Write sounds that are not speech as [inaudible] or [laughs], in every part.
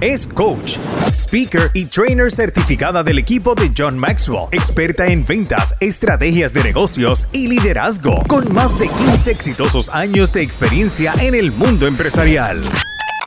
Es coach, speaker y trainer certificada del equipo de John Maxwell, experta en ventas, estrategias de negocios y liderazgo, con más de 15 exitosos años de experiencia en el mundo empresarial.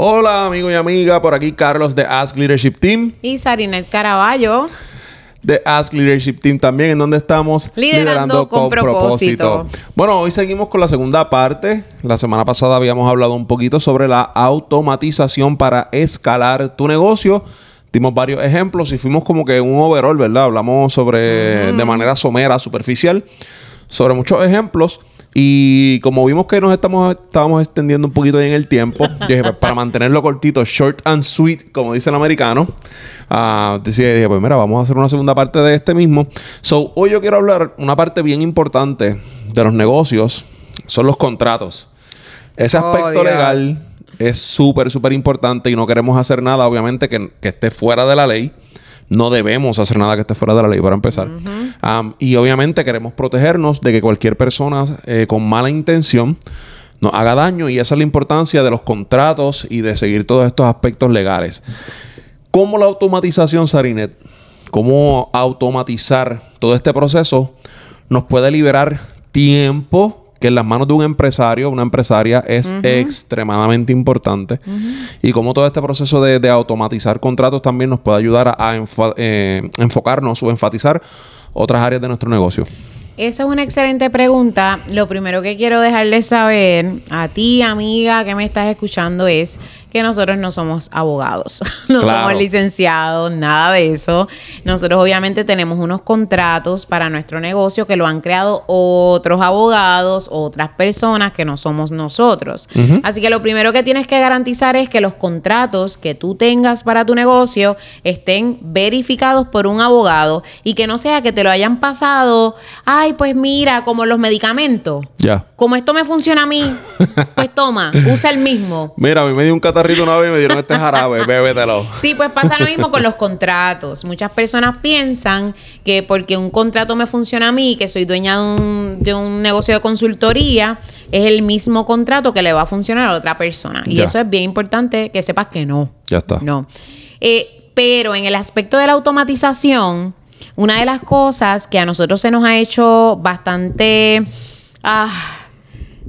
Hola amigo y amiga, por aquí Carlos de Ask Leadership Team, Y Sarinet Caraballo. de Ask Leadership Team también, en donde estamos Liderando con propósito. Bueno, hoy seguimos con la segunda parte. La semana pasada habíamos hablado un poquito sobre la automatización para escalar tu negocio. Dimos varios ejemplos y fuimos como que un overall, ¿verdad? Hablamos sobre, de manera somera, superficial, sobre muchos ejemplos. Y como vimos que nos estamos, estábamos extendiendo un poquito ahí en el tiempo, [laughs] dije, pues, para mantenerlo cortito, short and sweet, como dice el americano, ah, decía, dije, pues mira, vamos a hacer una segunda parte de este mismo. So, hoy yo quiero hablar una parte bien importante de los negocios, son los contratos. Ese Oh, aspecto legal es súper, súper importante y no queremos hacer nada, obviamente, que, que esté fuera de la ley. No debemos hacer nada que esté fuera de la ley para empezar. Y obviamente queremos protegernos de que cualquier persona eh, con mala intención nos haga daño y esa es la importancia de los contratos y de seguir todos estos aspectos legales. ¿Cómo la automatización, Sarinet? ¿Cómo automatizar todo este proceso nos puede liberar tiempo que en las manos de un empresario, una empresaria, es extremadamente importante. Y cómo todo este proceso de, de automatizar contratos también nos puede ayudar a, eh, enfocarnos o enfatizar otras áreas de nuestro negocio. Esa es una excelente pregunta. Lo primero que quiero dejarles saber a ti, amiga, que me estás escuchando, es que nosotros no somos abogados, [laughs] no Claro. somos licenciados, nada de eso. Nosotros obviamente tenemos unos contratos para nuestro negocio que lo han creado otros abogados, otras personas que no somos nosotros. Así que lo primero que tienes que garantizar es que los contratos que tú tengas para tu negocio estén verificados por un abogado y que no sea que te lo hayan pasado, ay, pues mira, como los medicamentos. Ya. Como esto me funciona a mí, pues toma, [laughs] usa el mismo. Mira, a mí me dio un catarrito una vez y me dieron este jarabe, [laughs] bébetelo. Sí, pues pasa lo mismo con los contratos. Muchas personas piensan que porque un contrato me funciona a mí, que soy dueña de un, de un negocio de consultoría, es el mismo contrato que le va a funcionar a otra persona. Y Ya. eso es bien importante que sepas que no. Ya está. No. Eh, pero en el aspecto de la automatización, una de las cosas que a nosotros se nos ha hecho bastante ah,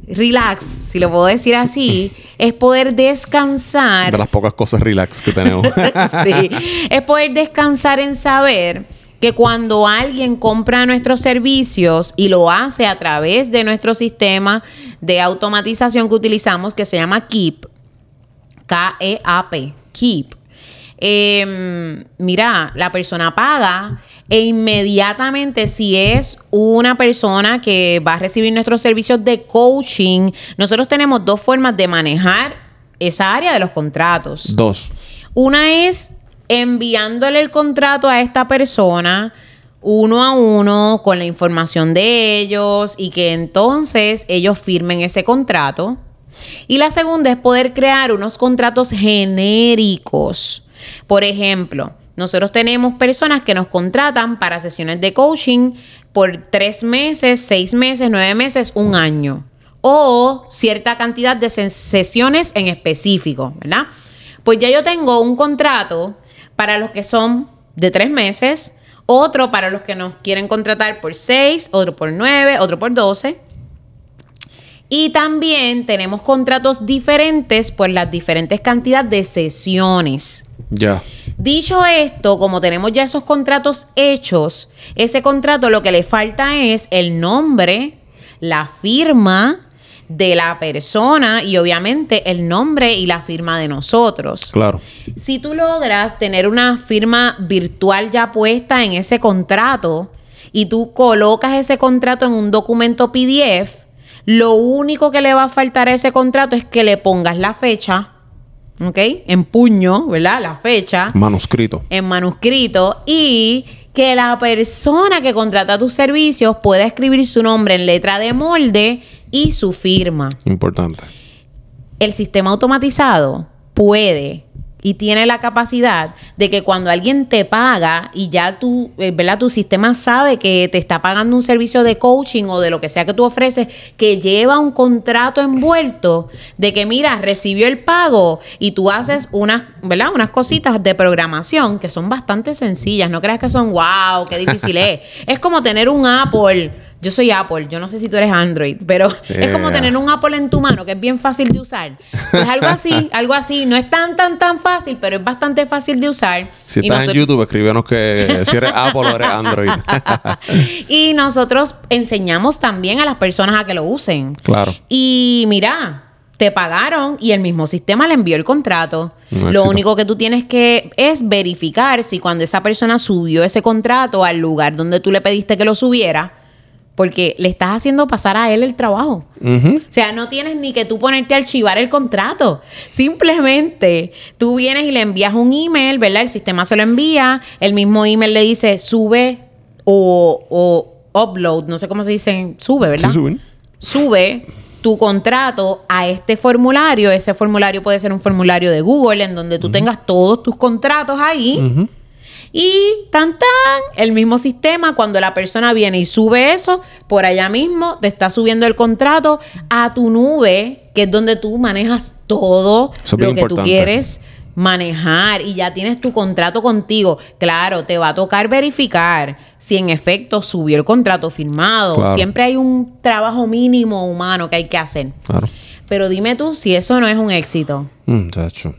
relax, si lo puedo decir así, [laughs] es poder descansar De las pocas cosas relax que tenemos. [laughs] sí. Es poder descansar en saber que cuando alguien compra nuestros servicios y lo hace a través de nuestro sistema de automatización que utilizamos, que se llama Keep, K-E-A-P, Keep. em, mira, la persona paga e inmediatamente si es una persona que va a recibir nuestros servicios de coaching, nosotros tenemos dos formas de manejar esa área de los contratos. Dos. Una es enviándole el contrato a esta persona uno a uno con la información de ellos y que entonces ellos firmen ese contrato. Y la segunda es poder crear unos contratos genéricos. Por ejemplo, nosotros tenemos personas que nos contratan para sesiones de coaching por tres meses, seis meses, nueve meses, un año. O cierta cantidad de ses- sesiones en específico, ¿verdad? Pues ya yo tengo un contrato para los que son de tres meses, otro para los que nos quieren contratar por seis, otro por nueve, otro por doce. Y también tenemos contratos diferentes por las diferentes cantidades de sesiones. Ya. Dicho esto, como tenemos ya esos contratos hechos, ese contrato lo que le falta es el nombre, la firma de la persona y obviamente el nombre y la firma de nosotros. Claro. Si tú logras tener una firma virtual ya puesta en ese contrato y tú colocas ese contrato en un documento PDF, lo único que le va a faltar a ese contrato es que le pongas la fecha ¿ok? En puño, ¿verdad? La fecha. Manuscrito. En manuscrito. Y que la persona que contrata tus servicios pueda escribir su nombre en letra de molde y su firma. Importante. El sistema automatizado puede y tiene la capacidad de que cuando alguien te paga y ya tu, eh, ¿verdad? tu sistema sabe que te está pagando un servicio de coaching o de lo que sea que tú ofreces, que lleva un contrato envuelto de que, mira, recibió el pago y tú haces unas, ¿verdad? unas cositas de programación que son bastante sencillas. No creas que son, wow, qué difícil es. [laughs] Es como tener un Apple yo soy Apple, yo no sé si tú eres Android, pero [laughs] es como tener un Apple en tu mano, que es bien fácil de usar. Pues algo así, [laughs] algo así. No es tan, tan, tan fácil, pero es bastante fácil de usar. Si estás en YouTube, escríbenos que [laughs] si eres Apple o eres Android. y nosotros enseñamos también a las personas a que lo usen. Claro. Y mira, te pagaron y el mismo sistema le envió el contrato. Lo único que tú tienes que es verificar si cuando esa persona subió ese contrato al lugar donde tú le pediste que lo subiera, porque le estás haciendo pasar a él el trabajo. O sea, no tienes ni que tú ponerte a archivar el contrato. Simplemente tú vienes y le envías un email, ¿verdad? El sistema se lo envía, el mismo email le dice sube o, upload, no sé cómo se dice, sube, ¿verdad? Sí, Sube tu contrato a este formulario. Ese formulario puede ser un formulario de Google en donde tú tengas todos tus contratos ahí. Y tan tan, el mismo sistema, cuando la persona viene y sube eso, por allá mismo te está subiendo el contrato a tu nube, que es donde tú manejas todo lo que tú quieres manejar y ya tienes tu contrato contigo. Claro, te va a tocar verificar si en efecto subió el contrato firmado. Siempre hay un trabajo mínimo humano que hay que hacer. Claro. Pero dime tú si eso no es un éxito. Muchacho.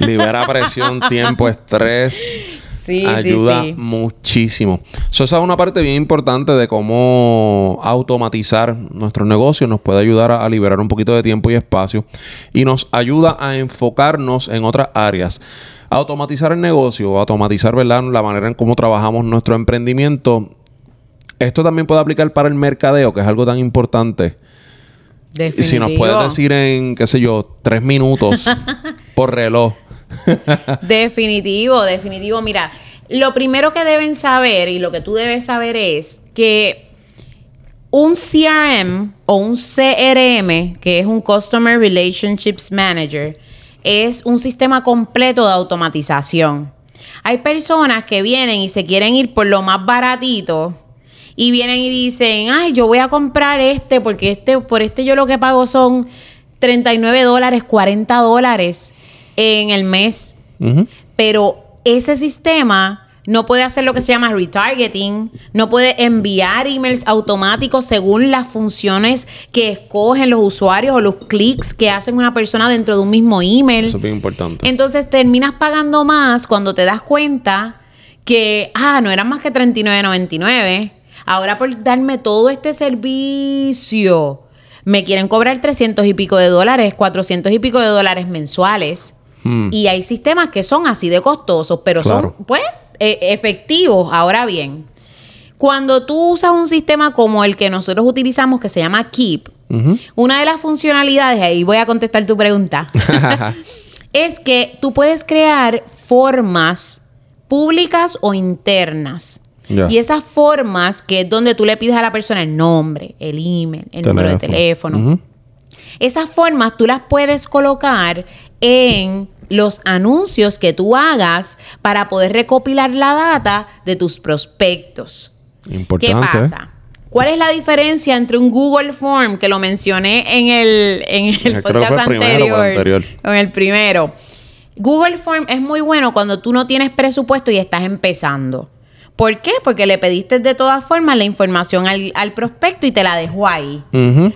Libera presión, tiempo, estrés [laughs] ayuda muchísimo. esa es una parte bien importante de cómo automatizar nuestro negocio. Nos puede ayudar a, liberar un poquito de tiempo y espacio y nos ayuda a enfocarnos en otras áreas. Automatizar el negocio, automatizar ¿verdad? la manera en cómo trabajamos nuestro emprendimiento. Esto también puede aplicar para el mercadeo, que es algo tan importante. Y si nos puedes decir en, qué sé yo, tres minutos [laughs] por reloj [laughs] definitivo, definitivo. Mira, lo primero que deben saber y lo que tú debes saber es que un CRM o un CRM, que es un Customer Relationships Manager, es un sistema completo de automatización. Hay personas que vienen y se quieren ir por lo más baratito y vienen y dicen, ay, yo voy a comprar este porque este, por este yo lo que pago son 39 dólares, 40 dólares en el mes. Pero ese sistema no puede hacer lo que se llama retargeting, no puede enviar emails automáticos según las funciones que escogen los usuarios o los clics que hacen una persona dentro de un mismo email. Eso es bien importante. Entonces terminas pagando más cuando te das cuenta que, ah, no eran más que $39.99. Ahora por darme todo este servicio, me quieren cobrar 300 y pico de dólares, 400 y pico de dólares mensuales. Hmm. Y hay sistemas que son así de costosos, pero son, pues, e, efectivos. Ahora bien, cuando tú usas un sistema como el que nosotros utilizamos, que se llama Keep, una de las funcionalidades, ahí voy a contestar tu pregunta, [laughs] [laughs] es que tú puedes crear formas públicas o internas. Y esas formas, que es donde tú le pides a la persona el nombre, el email, el número de teléfono. Esas formas tú las puedes colocar en los anuncios que tú hagas para poder recopilar la data de tus prospectos. Importante. ¿Qué pasa? ¿Cuál es la diferencia entre un Google Form, que lo mencioné en el, en el podcast anterior, anterior, en el primero? Google Form es muy bueno cuando tú no tienes presupuesto y estás empezando. ¿Por qué? Porque le pediste de todas formas la información al, prospecto y te la dejó ahí.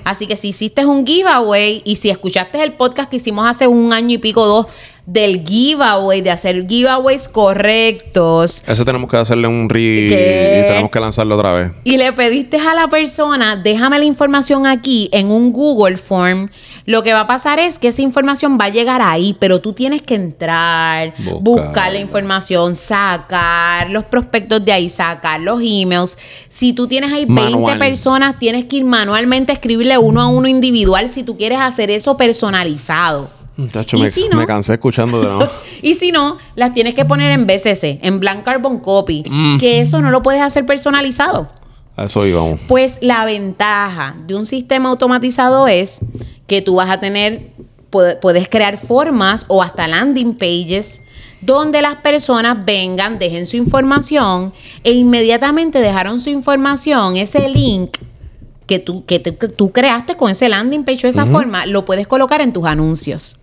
Así que si hiciste un giveaway y si escuchaste el podcast que hicimos hace un año y pico, dos, del giveaway, de hacer giveaways correctos. Eso tenemos que hacerle un re y tenemos que lanzarlo otra vez. Y le pediste a la persona, déjame la información aquí en un Google Form. Lo que va a pasar es que esa información va a llegar ahí, pero tú tienes que entrar, buscar, la información, sacar los prospectos de ahí, sacar los emails. Si tú tienes ahí 20 personas, tienes que ir manualmente a escribirle uno a uno individual si tú quieres hacer eso personalizado. Chacho, me, si no- me cansé escuchando de nuevo. [laughs] Y si no, las tienes que poner en BCC, en Blank Carbon Copy, Mm. que eso no lo puedes hacer personalizado. A eso íbamos. Pues la ventaja de un sistema automatizado es que tú vas a tener, puede- puedes crear formas o hasta landing pages donde las personas vengan, dejen su información e inmediatamente dejaron su información, ese link que tú, que te- que tú creaste con ese landing page o esa forma, lo puedes colocar en tus anuncios.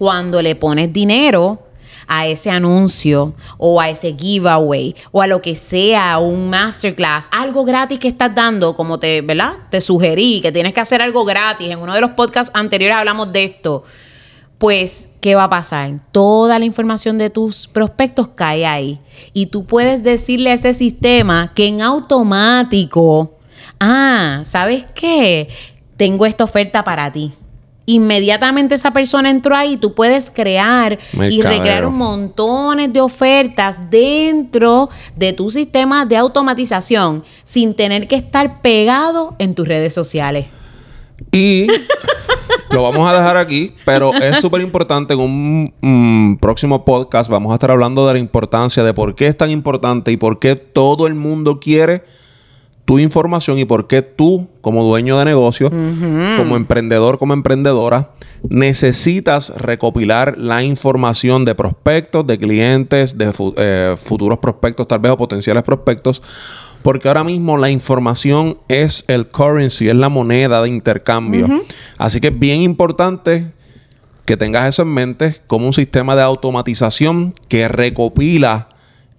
Cuando le pones dinero a ese anuncio o a ese giveaway o a lo que sea, un masterclass, algo gratis que estás dando, como te, ¿verdad? Te sugerí que tienes que hacer algo gratis. En uno de los podcasts anteriores hablamos de esto. Pues, ¿qué va a pasar? Toda la información de tus prospectos cae ahí. Y tú puedes decirle a ese sistema que en automático, ah, ¿sabes qué? Tengo esta oferta para ti. Inmediatamente esa persona entró ahí, tú puedes crear y recrear un montones de ofertas dentro de tu sistema de automatización sin tener que estar pegado en tus redes sociales. Y [laughs] lo vamos a dejar aquí, pero es súper importante. En un mm, próximo podcast vamos a estar hablando de la importancia de por qué es tan importante y por qué todo el mundo quiere tu información y por qué tú, como dueño de negocio, como emprendedor, como emprendedora, necesitas recopilar la información de prospectos, de clientes, de eh, futuros prospectos, tal vez o potenciales prospectos, porque ahora mismo la información es el currency, es la moneda de intercambio. Así que es bien importante que tengas eso en mente como un sistema de automatización que recopila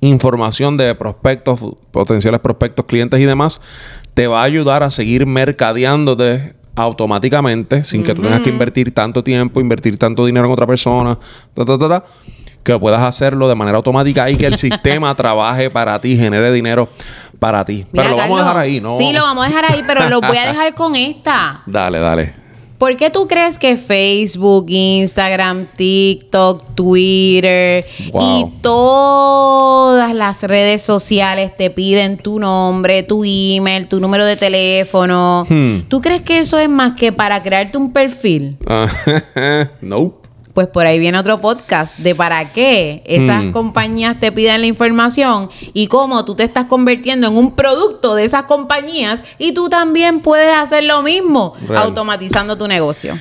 información de prospectos, potenciales prospectos, clientes y demás, te va a ayudar a seguir mercadeándote automáticamente sin que tú tengas que invertir tanto tiempo, invertir tanto dinero en otra persona, ta, ta, ta, ta, que puedas hacerlo de manera automática y que el [laughs] sistema trabaje para ti, genere dinero para ti. Mira, Pero lo vamos a dejar ahí, ¿no? Sí, lo vamos a dejar ahí, pero lo voy a dejar con esta. [laughs] Dale, dale. ¿Por qué tú crees que Facebook, Instagram, TikTok, Twitter Wow. y todas las redes sociales te piden tu nombre, tu email, tu número de teléfono? Hmm. ¿Tú crees que eso es más que para crearte un perfil? Ah, [laughs] nope. Pues por ahí viene otro podcast de para qué esas Mm. compañías te piden la información y cómo tú te estás convirtiendo en un producto de esas compañías y tú también puedes hacer lo mismo Real. automatizando tu negocio.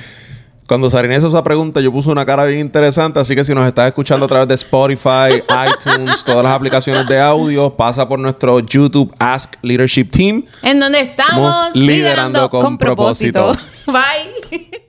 Cuando Sarina hizo esa pregunta, yo puse una cara bien interesante. Así que si nos estás escuchando a través de Spotify, [laughs] iTunes, todas las aplicaciones de audio, pasa por nuestro YouTube Ask Leadership Team. En donde estamos liderando con [laughs] Bye.